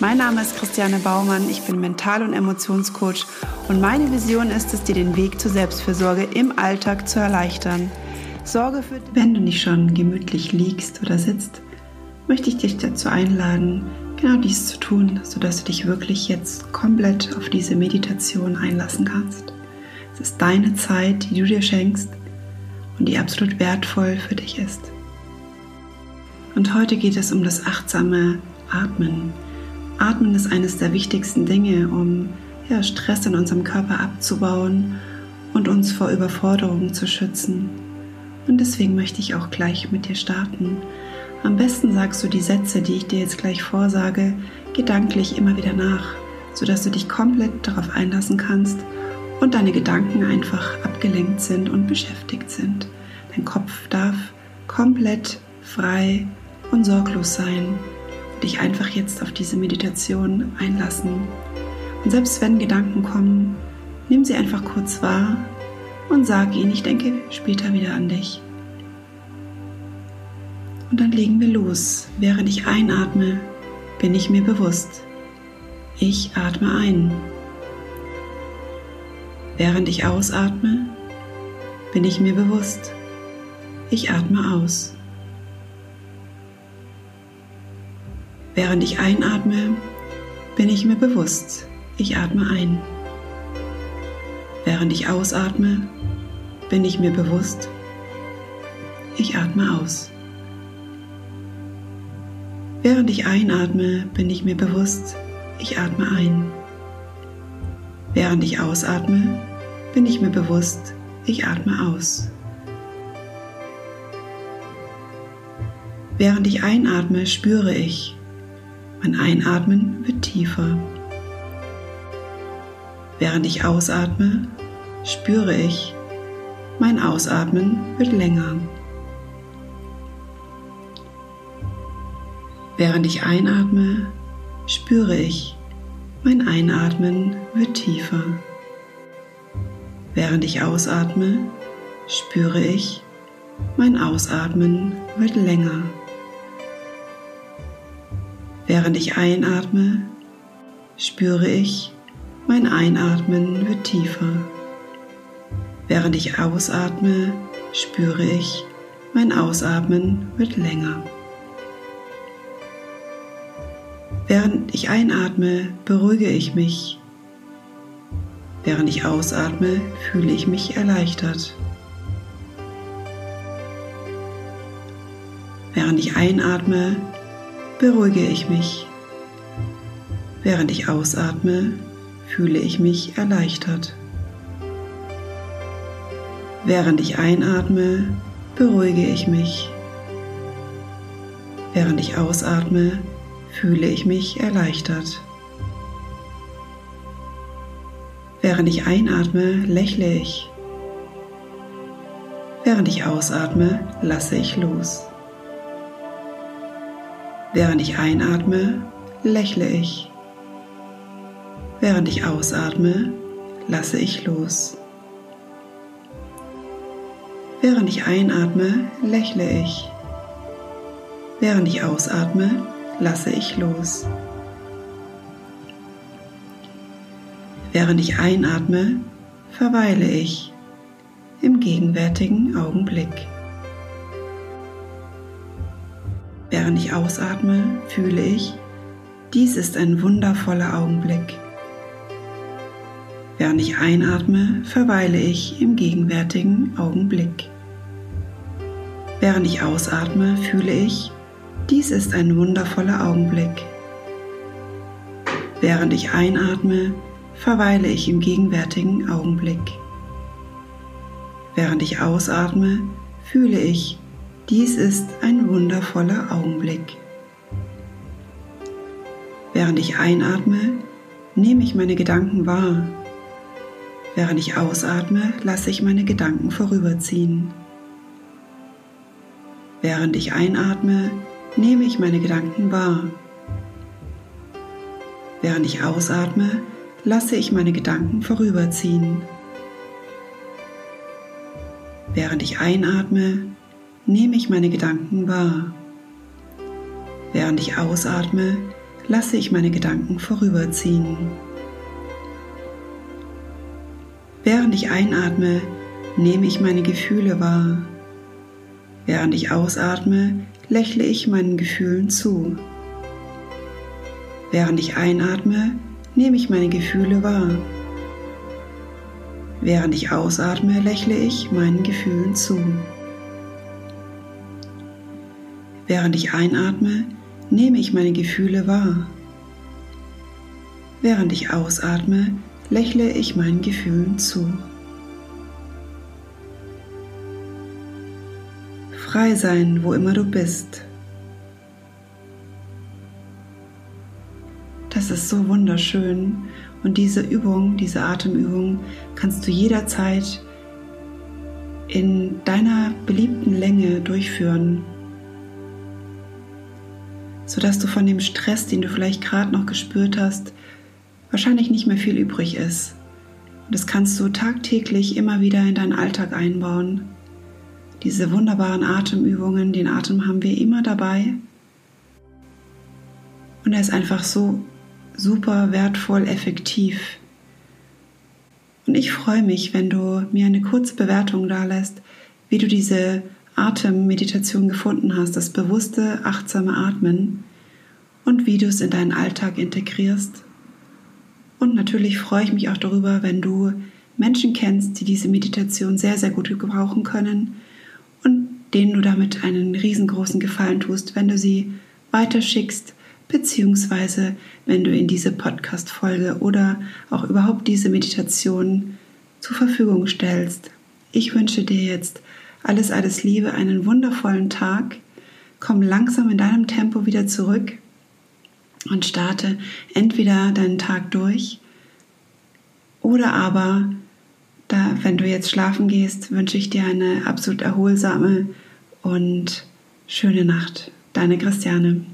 Mein Name ist Christiane Baumann, ich bin Mental- und Emotionscoach und meine Vision ist es, dir den Weg zur Selbstfürsorge im Alltag zu erleichtern. Sorge für. Wenn du nicht schon gemütlich liegst oder sitzt, möchte ich dich dazu einladen, genau dies zu tun, sodass du dich wirklich jetzt komplett auf diese Meditation einlassen kannst. Es ist deine Zeit, die du dir schenkst und die absolut wertvoll für dich ist. Und heute geht es um das achtsame Atmen. Atmen ist eines der wichtigsten Dinge, um ja, Stress in unserem Körper abzubauen und uns vor Überforderungen zu schützen. Und deswegen möchte ich auch gleich mit dir starten. Am besten sagst du die Sätze, die ich dir jetzt gleich vorsage, gedanklich immer wieder nach, sodass du dich komplett darauf einlassen kannst und deine Gedanken einfach abgelenkt sind und beschäftigt sind. Dein Kopf darf komplett frei und sorglos sein dich einfach jetzt auf diese Meditation einlassen. Und selbst wenn Gedanken kommen, nimm sie einfach kurz wahr und sag ihnen, ich denke später wieder an dich. Und dann legen wir los. Während ich einatme, bin ich mir bewusst. Ich atme ein. Während ich ausatme, bin ich mir bewusst. Ich atme aus. Während ich einatme, bin ich mir bewusst, ich atme ein. Während ich ausatme, bin ich mir bewusst, ich atme aus. Während ich einatme, bin ich mir bewusst, ich atme ein. Während ich ausatme, bin ich mir bewusst, ich atme aus. Während ich einatme, spüre ich, mein Einatmen wird tiefer. Während ich ausatme, spüre ich, mein Ausatmen wird länger. Während ich einatme, spüre ich, mein Einatmen wird tiefer. Während ich ausatme, spüre ich, mein Ausatmen wird länger. Während ich einatme, spüre ich, mein Einatmen wird tiefer. Während ich ausatme, spüre ich, mein Ausatmen wird länger. Während ich einatme, beruhige ich mich. Während ich ausatme, fühle ich mich erleichtert. Während ich einatme, beruhige ich mich. Während ich ausatme, fühle ich mich erleichtert. Während ich einatme, beruhige ich mich. Während ich ausatme, fühle ich mich erleichtert. Während ich einatme, lächle ich. Während ich ausatme, lasse ich los. Während ich einatme, lächle ich. Während ich ausatme, lasse ich los. Während ich einatme, lächle ich. Während ich ausatme, lasse ich los. Während ich einatme, verweile ich im gegenwärtigen Augenblick. Während ich ausatme, fühle ich, dies ist ein wundervoller Augenblick. Während ich einatme, verweile ich im gegenwärtigen Augenblick. Während ich ausatme, fühle ich, dies ist ein wundervoller Augenblick. Während ich einatme, verweile ich im gegenwärtigen Augenblick. Während ich ausatme, fühle ich, dies ist ein wundervoller Augenblick. Während ich einatme, nehme ich meine Gedanken wahr. Während ich ausatme, lasse ich meine Gedanken vorüberziehen. Während ich einatme, nehme ich meine Gedanken wahr. Während ich ausatme, lasse ich meine Gedanken vorüberziehen. Während ich einatme, nehme ich meine Gedanken wahr. Während ich ausatme, lasse ich meine Gedanken vorüberziehen. Während ich einatme, nehme ich meine Gefühle wahr. Während ich ausatme, lächle ich meinen Gefühlen zu. Während ich einatme, nehme ich meine Gefühle wahr. Während ich ausatme, lächle ich meinen Gefühlen zu. Während ich einatme, nehme ich meine Gefühle wahr. Während ich ausatme, lächle ich meinen Gefühlen zu. Frei sein, wo immer du bist. Das ist so wunderschön und diese Übung, diese Atemübung kannst du jederzeit in deiner beliebten Länge durchführen, sodass du von dem Stress, den du vielleicht gerade noch gespürt hast, wahrscheinlich nicht mehr viel übrig ist. Und das kannst du tagtäglich immer wieder in deinen Alltag einbauen diese wunderbaren Atemübungen, den Atem haben wir immer dabei. Und er ist einfach so super wertvoll, effektiv. Und ich freue mich, wenn du mir eine kurze Bewertung da lässt, wie du diese Atemmeditation gefunden hast, das bewusste, achtsame Atmen und wie du es in deinen Alltag integrierst. Und natürlich freue ich mich auch darüber, wenn du Menschen kennst, die diese Meditation sehr, sehr gut gebrauchen können denen du damit einen riesengroßen Gefallen tust, wenn du sie weiterschickst, beziehungsweise wenn du in diese Podcast-Folge oder auch überhaupt diese Meditation zur Verfügung stellst. Ich wünsche dir jetzt alles, alles Liebe, einen wundervollen Tag. Komm langsam in deinem Tempo wieder zurück und starte entweder deinen Tag durch oder aber da, wenn du jetzt schlafen gehst, wünsche ich dir eine absolut erholsame und schöne Nacht. Deine Christiane.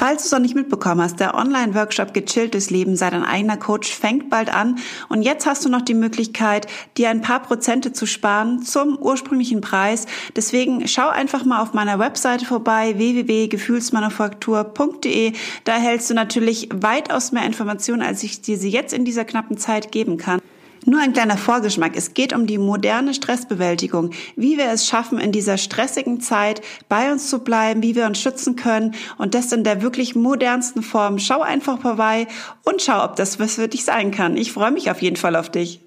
Falls du es noch nicht mitbekommen hast, der Online-Workshop Gechilltes Leben sei dein eigener Coach fängt bald an und jetzt hast du noch die Möglichkeit, dir ein paar Prozente zu sparen zum ursprünglichen Preis. Deswegen schau einfach mal auf meiner Webseite vorbei, www.gefühlsmanufaktur.de. Da erhältst du natürlich weitaus mehr Informationen, als ich dir sie jetzt in dieser knappen Zeit geben kann. Nur ein kleiner Vorgeschmack. Es geht um die moderne Stressbewältigung, wie wir es schaffen, in dieser stressigen Zeit bei uns zu bleiben, wie wir uns schützen können und das in der wirklich modernsten Form. Schau einfach vorbei und schau, ob das was für dich sein kann. Ich freue mich auf jeden Fall auf dich.